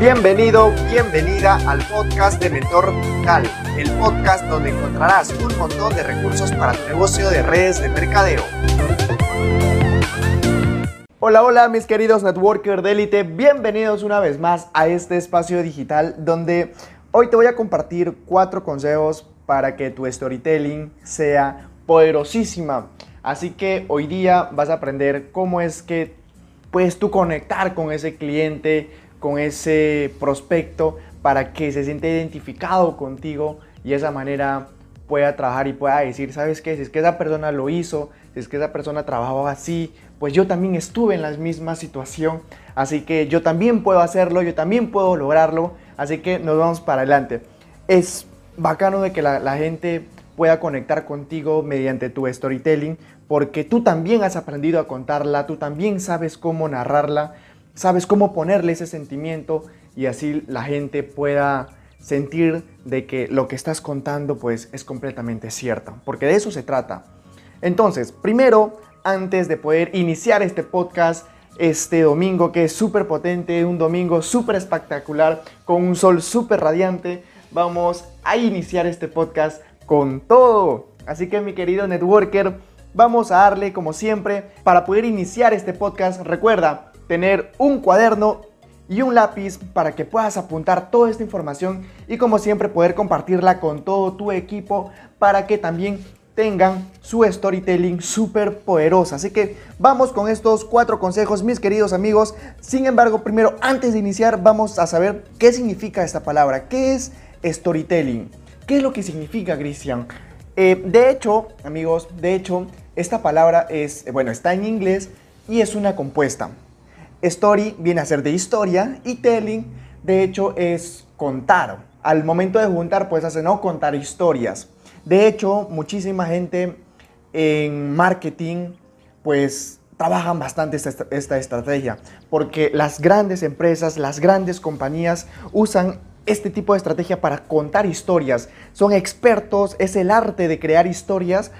Bienvenido, bienvenida al podcast de Mentor Digital, el podcast donde encontrarás un montón de recursos para tu negocio de redes de mercadeo. Hola, hola mis queridos networkers de élite, bienvenidos una vez más a este espacio digital donde hoy te voy a compartir cuatro consejos para que tu storytelling sea poderosísima. Así que hoy día vas a aprender cómo es que puedes tú conectar con ese cliente, con ese prospecto para que se siente identificado contigo y de esa manera pueda trabajar y pueda decir, ¿sabes qué? Si es que esa persona lo hizo, si es que esa persona trabajaba así, pues yo también estuve en la misma situación, así que yo también puedo hacerlo, yo también puedo lograrlo, así que nos vamos para adelante. Es bacano de que la gente pueda conectar contigo mediante tu storytelling, porque tú también has aprendido a contarla, tú también sabes cómo narrarla, sabes cómo ponerle ese sentimiento y así la gente pueda sentir de que lo que estás contando pues es completamente cierto, porque de eso se trata. Entonces, primero, antes de poder iniciar este podcast este domingo que es súper potente, un domingo súper espectacular, con un sol súper radiante, vamos a iniciar este podcast con todo. Así que mi querido networker, vamos a darle como siempre para poder iniciar este podcast. Recuerda, tener un cuaderno y un lápiz para que puedas apuntar toda esta información y como siempre poder compartirla con todo tu equipo para que también tengan su storytelling súper poderosa. Así que vamos con estos cuatro consejos, mis queridos amigos. Sin embargo, primero, antes de iniciar, vamos a saber qué significa esta palabra. ¿Qué es storytelling? ¿Qué es lo que significa, Cristian? Eh, de hecho, amigos, de hecho, esta palabra es, bueno, está en inglés y es una compuesta. Story viene a ser de historia y telling, de hecho, es contar. Al momento de juntar, pues hace no contar historias. De hecho, muchísima gente en marketing, pues trabajan bastante esta, estrategia, porque las grandes empresas, las grandes compañías usan este tipo de estrategia para contar historias. Son expertos, es el arte de crear historias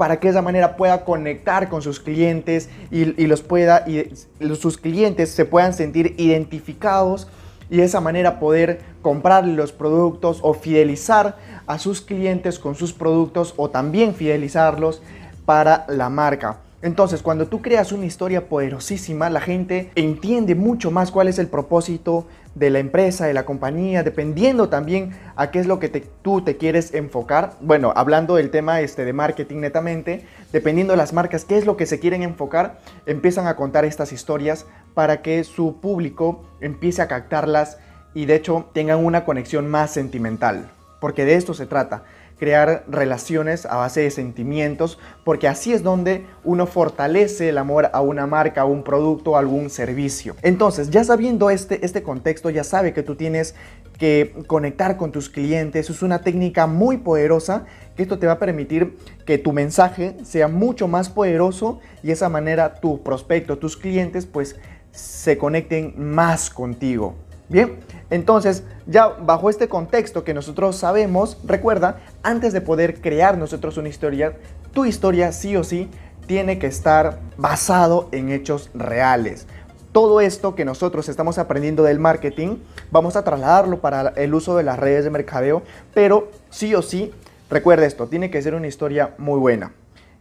para que de esa manera pueda conectar con sus clientes y, los pueda, y sus clientes se puedan sentir identificados y de esa manera poder comprar los productos o fidelizar a sus clientes con sus productos o también fidelizarlos para la marca. Entonces, cuando tú creas una historia poderosísima, la gente entiende mucho más cuál es el propósito de la empresa, de la compañía, dependiendo también a qué es lo que tú te quieres enfocar. Bueno, hablando del tema este de marketing netamente, dependiendo de las marcas, qué es lo que se quieren enfocar, empiezan a contar estas historias para que su público empiece a captarlas y de hecho tengan una conexión más sentimental, porque de esto se trata crear relaciones a base de sentimientos, porque así es donde uno fortalece el amor a una marca, a un producto, a algún servicio. Entonces, ya sabiendo este, este contexto, ya sabe que tú tienes que conectar con tus clientes. Es una técnica muy poderosa que esto te va a permitir que tu mensaje sea mucho más poderoso y de esa manera tu prospecto, tus clientes, pues se conecten más contigo. Bien, entonces ya bajo este contexto que nosotros sabemos, recuerda, antes de poder crear nosotros una historia, tu historia sí o sí tiene que estar basado en hechos reales. Todo esto que nosotros estamos aprendiendo del marketing, vamos a trasladarlo para el uso de las redes de mercadeo, pero sí o sí, recuerda esto, tiene que ser una historia muy buena.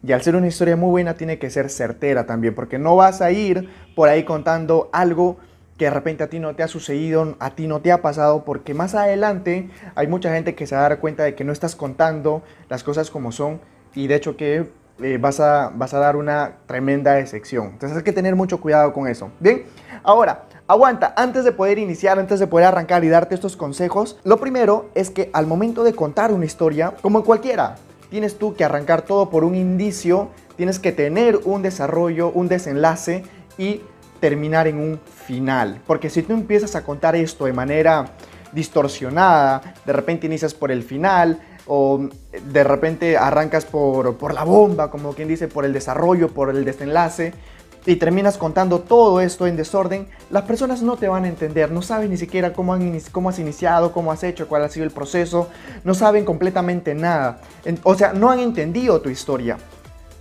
Y al ser una historia muy buena, tiene que ser certera también, porque no vas a ir por ahí contando algo que de repente a ti no te ha sucedido, a ti no te ha pasado, porque más adelante hay mucha gente que se va a dar cuenta de que no estás contando las cosas como son y de hecho que eh, vas, a, vas a dar una tremenda decepción. Entonces hay que tener mucho cuidado con eso. Bien, ahora, aguanta, antes de poder iniciar, antes de poder arrancar y darte estos consejos, lo primero es que al momento de contar una historia, como en cualquiera, tienes tú que arrancar todo por un indicio, tienes que tener un desarrollo, un desenlace y terminar en un final. Porque si tú empiezas a contar esto de manera distorsionada, de repente inicias por el final o de repente arrancas por, por la bomba, como quien dice, por el desarrollo, por el desenlace, y terminas contando todo esto en desorden, las personas no te van a entender, no saben ni siquiera cómo, han, cómo has iniciado, cómo has hecho, cuál ha sido el proceso, no saben completamente nada. O sea, no han entendido tu historia.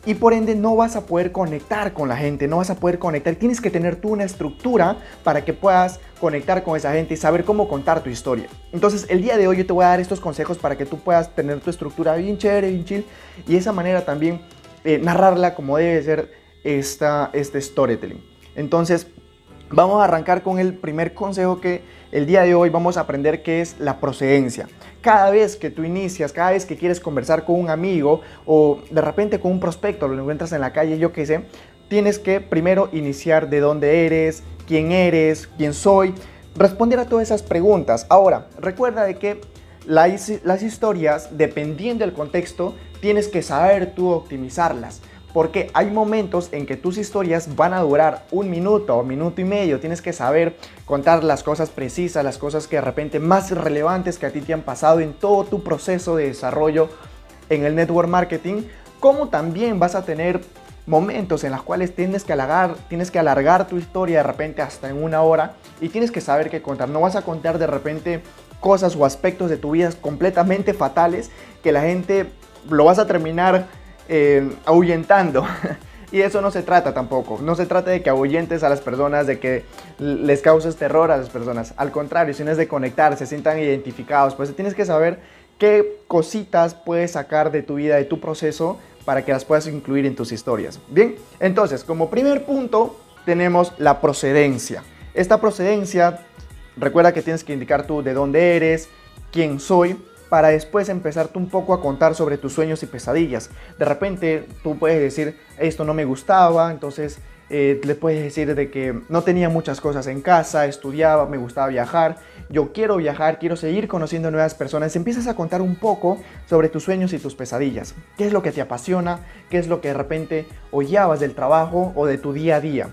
Y por ende no vas a poder conectar con la gente, no vas a poder conectar. Tienes que tener tú una estructura para que puedas conectar con esa gente y saber cómo contar tu historia. Entonces el día de hoy yo te voy a dar estos consejos para que tú puedas tener tu estructura bien chévere, bien chill y esa manera también eh, narrarla como debe ser esta, este storytelling. Entonces vamos a arrancar con el primer consejo que el día de hoy vamos a aprender que es la procedencia cada vez que tú inicias, cada vez que quieres conversar con un amigo o de repente con un prospecto, lo encuentras en la calle, yo qué sé, tienes que primero iniciar de dónde eres, quién eres, quién soy, responder a todas esas preguntas. Ahora, recuerda de que las, las historias, dependiendo del contexto, tienes que saber tú optimizarlas porque hay momentos en que tus historias van a durar un minuto o minuto y medio. Tienes que saber contar las cosas precisas, las cosas que de repente más relevantes que a ti te han pasado en todo tu proceso de desarrollo en el network marketing, como también vas a tener momentos en los cuales tienes que alargar, tienes que alargar tu historia de repente hasta en una hora y tienes que saber qué contar. No vas a contar de repente cosas o aspectos de tu vida completamente fatales que la gente lo vas a terminar eh, ahuyentando. Y eso no se trata tampoco. No se trata de que ahuyentes a las personas, de que les causes terror a las personas. Al contrario, si no es de conectar, se sientan identificados. Pues tienes que saber qué cositas puedes sacar de tu vida, de tu proceso, para que las puedas incluir en tus historias. Bien, entonces, como primer punto, tenemos la procedencia. Esta procedencia, recuerda que tienes que indicar tú de dónde eres, quién soy, para después empezarte un poco a contar sobre tus sueños y pesadillas. De repente tú puedes decir, esto no me gustaba, entonces eh, le puedes decir de que no tenía muchas cosas en casa, estudiaba, me gustaba viajar, yo quiero viajar, quiero seguir conociendo nuevas personas. Empiezas a contar un poco sobre tus sueños y tus pesadillas. ¿Qué es lo que te apasiona? ¿Qué es lo que de repente odiabas del trabajo o de tu día a día?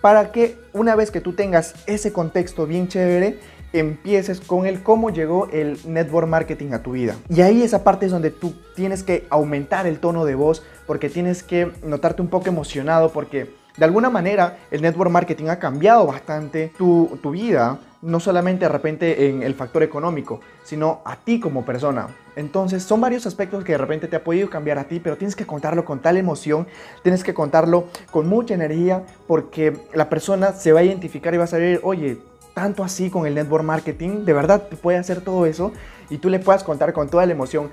Para que una vez que tú tengas ese contexto bien chévere, empieces con el cómo llegó el network marketing a tu vida. Y ahí esa parte es donde tú tienes que aumentar el tono de voz porque tienes que notarte un poco emocionado porque de alguna manera el network marketing ha cambiado bastante tu, tu vida, no solamente de repente en el factor económico, sino a ti como persona. Entonces son varios aspectos que de repente te ha podido cambiar a ti, pero tienes que contarlo con tal emoción, tienes que contarlo con mucha energía porque la persona se va a identificar y va a saber, oye, tanto así con el network marketing, de verdad puede hacer todo eso y tú le puedas contar con toda la emoción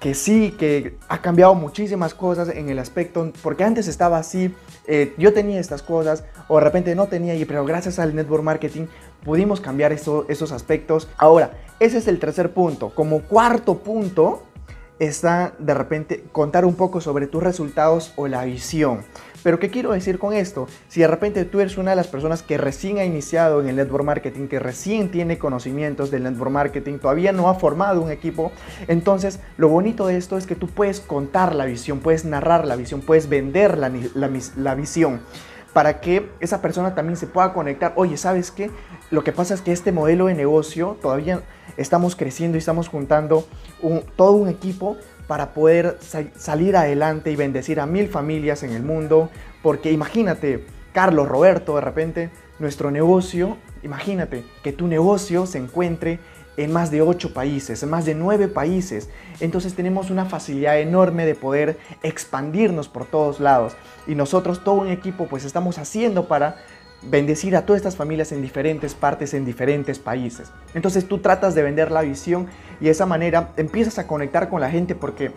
que sí, que ha cambiado muchísimas cosas en el aspecto, porque antes estaba así, eh, yo tenía estas cosas, o de repente no tenía, y pero gracias al network marketing pudimos cambiar esos aspectos. Ahora, ese es el tercer punto. Como cuarto punto está de repente contar un poco sobre tus resultados o la visión. Pero ¿qué quiero decir con esto? Si de repente tú eres una de las personas que recién ha iniciado en el network marketing, que recién tiene conocimientos del network marketing, todavía no ha formado un equipo, entonces lo bonito de esto es que tú puedes contar la visión, puedes narrar la visión, puedes vender la, la, visión para que esa persona también se pueda conectar. Oye, ¿sabes qué? Lo que pasa es que este modelo de negocio todavía estamos creciendo y estamos juntando todo un equipo para poder salir adelante y bendecir a mil familias en el mundo. Porque imagínate, Carlos, Roberto, de repente, nuestro negocio, imagínate que tu negocio se encuentre en más de ocho países, en más de nueve países. Entonces tenemos una facilidad enorme de poder expandirnos por todos lados. Y nosotros, todo un equipo, pues estamos haciendo para bendecir a todas estas familias en diferentes partes, en diferentes países. Entonces tú tratas de vender la visión y de esa manera empiezas a conectar con la gente porque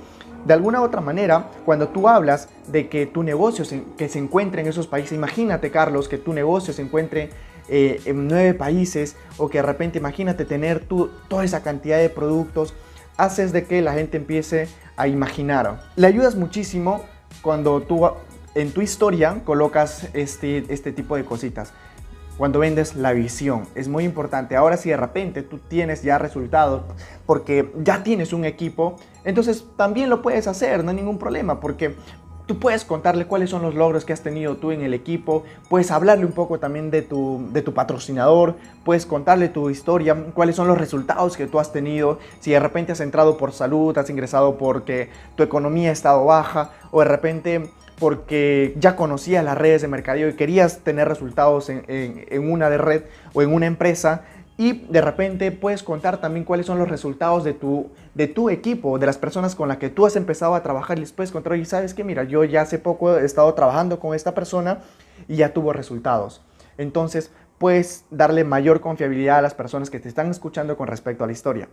de alguna otra manera, cuando tú hablas de que tu negocio se, que se encuentre en esos países, imagínate Carlos, que tu negocio se encuentre eh, en nueve países o que de repente imagínate tener tú toda esa cantidad de productos, haces de que la gente empiece a imaginar. Le ayudas muchísimo cuando tú en tu historia colocas este, este tipo de cositas. Cuando vendes la visión, es muy importante. Ahora si de repente tú tienes ya resultados porque ya tienes un equipo, entonces también lo puedes hacer, no hay ningún problema, porque tú puedes contarle cuáles son los logros que has tenido tú en el equipo, puedes hablarle un poco también de tu, de tu patrocinador, puedes contarle tu historia, cuáles son los resultados que tú has tenido, si de repente has entrado por salud, has ingresado porque tu economía ha estado baja, o de repente porque ya conocías las redes de mercadeo y querías tener resultados en, una de red o en una empresa, y de repente puedes contar también cuáles son los resultados de tu, de tu equipo, de las personas con las que tú has empezado a trabajar les puedes contar, y sabes que mira, yo ya hace poco he estado trabajando con esta persona y ya tuvo resultados. Entonces, puedes darle mayor confiabilidad a las personas que te están escuchando con respecto a la historia.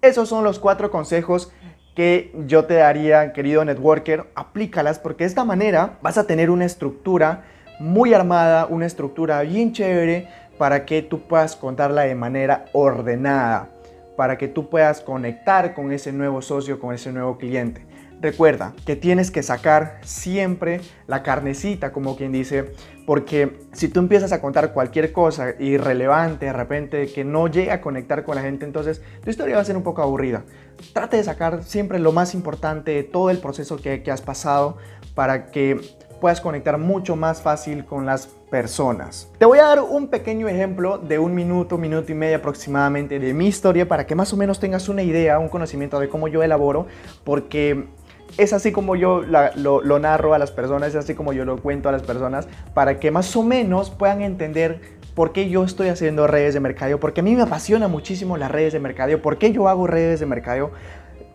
Esos son los cuatro consejos que yo te daría, querido networker, aplícalas porque de esta manera vas a tener una estructura muy armada, una estructura bien chévere para que tú puedas contarla de manera ordenada, para que tú puedas conectar con ese nuevo socio, con ese nuevo cliente. Recuerda que tienes que sacar siempre la carnecita, como quien dice, porque si tú empiezas a contar cualquier cosa irrelevante de repente que no llega a conectar con la gente, entonces tu historia va a ser un poco aburrida. Trate de sacar siempre lo más importante de todo el proceso que, que has pasado para que puedas conectar mucho más fácil con las personas. Te voy a dar un pequeño ejemplo de un minuto, minuto y medio aproximadamente de mi historia para que más o menos tengas una idea, un conocimiento de cómo yo elaboro, porque es así como yo lo, narro a las personas, es así como yo lo cuento a las personas, para que más o menos puedan entender por qué yo estoy haciendo redes de mercadeo, porque a mí me apasiona muchísimo las redes de mercadeo, por qué yo hago redes de mercadeo.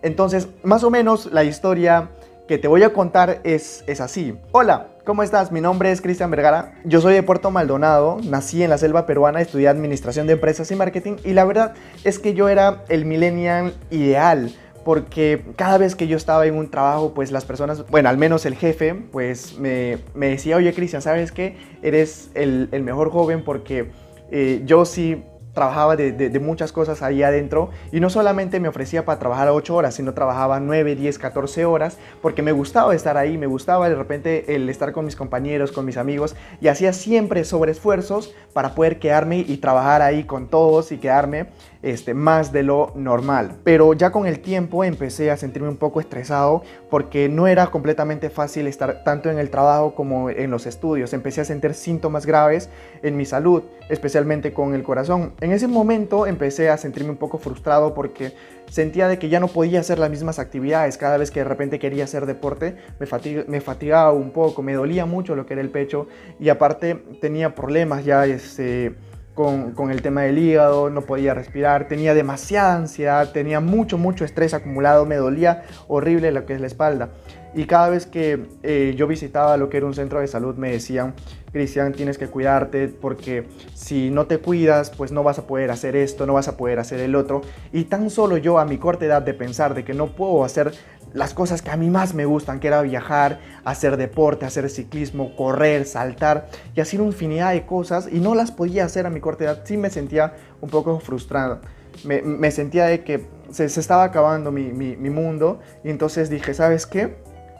Entonces, más o menos la historia que te voy a contar es, es así. Hola, ¿cómo estás? Mi nombre es Cristian Vergara. Yo soy de Puerto Maldonado, nací en la selva peruana, estudié administración de empresas y marketing y la verdad es que yo era el millennial ideal porque cada vez que yo estaba en un trabajo, pues las personas, bueno, al menos el jefe, pues me, decía, oye Cristian, ¿sabes qué? Eres el, mejor joven porque eh, yo sí trabajaba de, muchas cosas ahí adentro y no solamente me ofrecía para trabajar 8 horas, sino trabajaba 9, 10, 14 horas porque me gustaba estar ahí, me gustaba de repente el estar con mis compañeros, con mis amigos y hacía siempre sobreesfuerzos para poder quedarme y trabajar ahí con todos y quedarme este, más de lo normal. Pero ya con el tiempo empecé a sentirme un poco estresado porque no era completamente fácil estar tanto en el trabajo como en los estudios. Empecé a sentir síntomas graves en mi salud, especialmente con el corazón. En ese momento empecé a sentirme un poco frustrado porque sentía de que ya no podía hacer las mismas actividades. Cada vez que de repente quería hacer deporte, me, fatigaba un poco, me dolía mucho lo que era el pecho y aparte tenía problemas ya este, con, el tema del hígado, no podía respirar, tenía demasiada ansiedad, tenía mucho, mucho estrés acumulado, me dolía horrible lo que es la espalda. Y cada vez que eh, yo visitaba lo que era un centro de salud me decían, Cristian, tienes que cuidarte porque si no te cuidas, pues no vas a poder hacer esto, no vas a poder hacer el otro. Y tan solo yo a mi corta edad de pensar de que no puedo hacer las cosas que a mí más me gustan, que era viajar, hacer deporte, hacer ciclismo, correr, saltar y hacer infinidad de cosas y no las podía hacer a mi corta edad, sí me sentía un poco frustrado. Me, sentía de que se, estaba acabando mi, mi mundo y entonces dije, ¿sabes qué?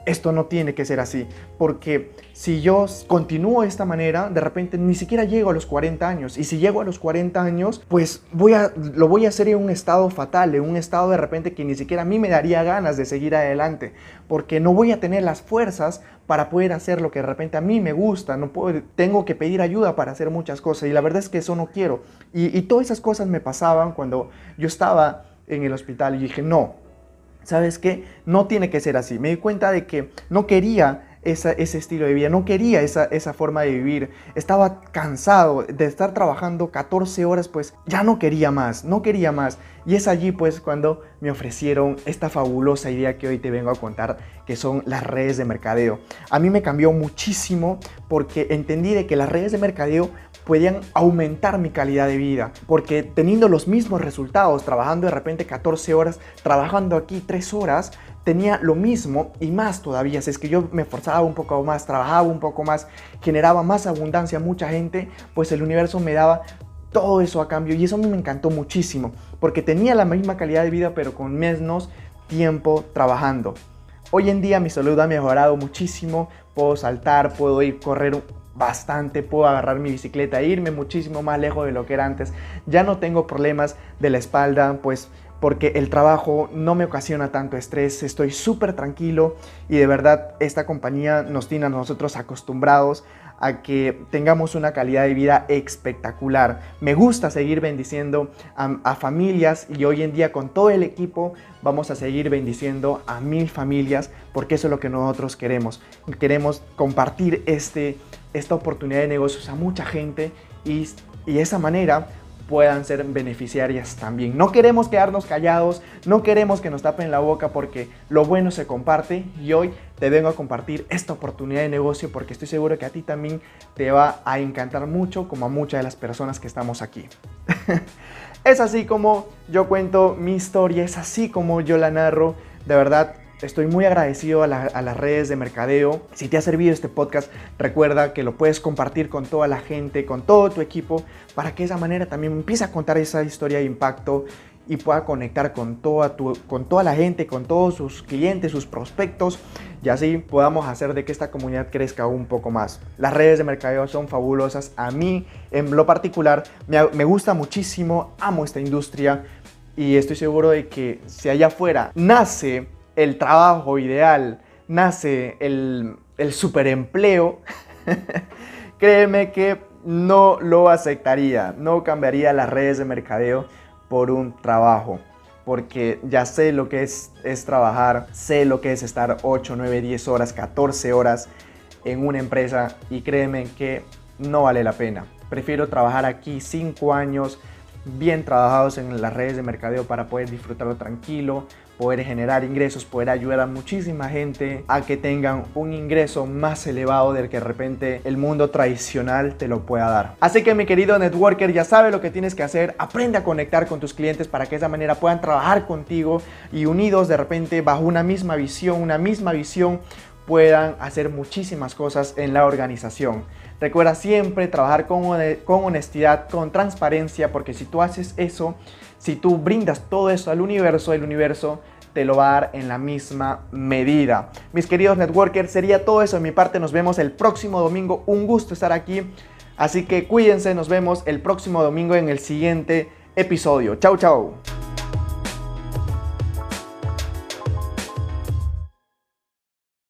Esto no tiene que ser así, porque si yo continúo de esta manera, de repente ni siquiera llego a los 40 años, y si llego a los 40 años, pues voy a, lo voy a hacer en un estado fatal, en un estado de repente que ni siquiera a mí me daría ganas de seguir adelante, porque no voy a tener las fuerzas para poder hacer lo que de repente a mí me gusta, no puedo, tengo que pedir ayuda para hacer muchas cosas, y la verdad es que eso no quiero, y, y todas esas cosas me pasaban cuando yo estaba en el hospital y dije, no, ¿sabes qué? No tiene que ser así. Me di cuenta de que no quería ese estilo de vida, no quería esa, esa forma de vivir. Estaba cansado de estar trabajando 14 horas, pues ya no quería más, no quería más. Y es allí pues cuando me ofrecieron esta fabulosa idea que hoy te vengo a contar, que son las redes de mercadeo. A mí me cambió muchísimo porque entendí de que las redes de mercadeo podían aumentar mi calidad de vida, porque teniendo los mismos resultados, trabajando de repente 14 horas, trabajando aquí 3 horas, tenía lo mismo y más todavía. Si es que yo me esforzaba un poco más, trabajaba un poco más, generaba más abundancia a mucha gente, pues el universo me daba todo eso a cambio y eso me encantó muchísimo, porque tenía la misma calidad de vida pero con menos tiempo trabajando. Hoy en día mi salud ha mejorado muchísimo, puedo saltar, puedo ir correr bastante, puedo agarrar mi bicicleta e irme muchísimo más lejos de lo que era antes. Ya no tengo problemas de la espalda, pues porque el trabajo no me ocasiona tanto estrés, estoy súper tranquilo y de verdad esta compañía nos tiene a nosotros acostumbrados a que tengamos una calidad de vida espectacular. Me gusta seguir bendiciendo a, familias y hoy en día con todo el equipo vamos a seguir bendiciendo a mil familias porque eso es lo que nosotros queremos. Queremos compartir este, esta oportunidad de negocios a mucha gente y, y de esa manera puedan ser beneficiarias también. No queremos quedarnos callados, no queremos que nos tapen la boca porque lo bueno se comparte y hoy te vengo a compartir esta oportunidad de negocio porque estoy seguro que a ti también te va a encantar mucho como a muchas de las personas que estamos aquí. es así como yo cuento mi historia, es así como yo la narro. De verdad, Estoy muy agradecido a, las redes de mercadeo. Si te ha servido este podcast, recuerda que lo puedes compartir con toda la gente, con todo tu equipo, para que de esa manera también empiece a contar esa historia de impacto y pueda conectar con toda, con toda la gente, con todos sus clientes, sus prospectos, y así podamos hacer de que esta comunidad crezca un poco más. Las redes de mercadeo son fabulosas. A mí, en lo particular, me, me gusta muchísimo, amo esta industria y estoy seguro de que si allá afuera nace el trabajo ideal, nace el, el superempleo, créeme que no lo aceptaría, no cambiaría las redes de mercadeo por un trabajo, porque ya sé lo que es, es trabajar, sé lo que es estar 8, 9, 10 horas, 14 horas en una empresa y créeme que no vale la pena. Prefiero trabajar aquí 5 años bien trabajados en las redes de mercadeo para poder disfrutarlo tranquilo, poder generar ingresos, poder ayudar a muchísima gente a que tengan un ingreso más elevado del que de repente el mundo tradicional te lo pueda dar. Así que mi querido networker ya sabe lo que tienes que hacer, aprende a conectar con tus clientes para que de esa manera puedan trabajar contigo y unidos de repente bajo una misma visión, una misma visión puedan hacer muchísimas cosas en la organización. Recuerda siempre trabajar con, honestidad, con transparencia, porque si tú haces eso, si tú brindas todo eso al universo, el universo te lo va a dar en la misma medida. Mis queridos networkers, sería todo eso de mi parte. Nos vemos el próximo domingo. Un gusto estar aquí. Así que cuídense, nos vemos el próximo domingo en el siguiente episodio. Chau, chau.